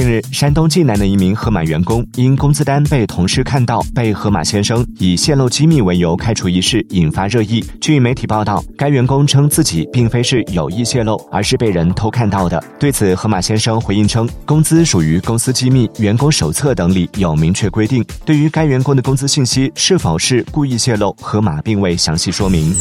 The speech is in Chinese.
近日，山东济南的一名盒马员工因工资单被同事看到，被盒马先生以泄露机密为由开除一事引发热议。据媒体报道，该员工称自己并非是有意泄露，而是被人偷看到的。对此，盒马先生回应称，工资属于公司机密，员工手册等里有明确规定。对于该员工的工资信息是否是故意泄露，盒马并未详细说明。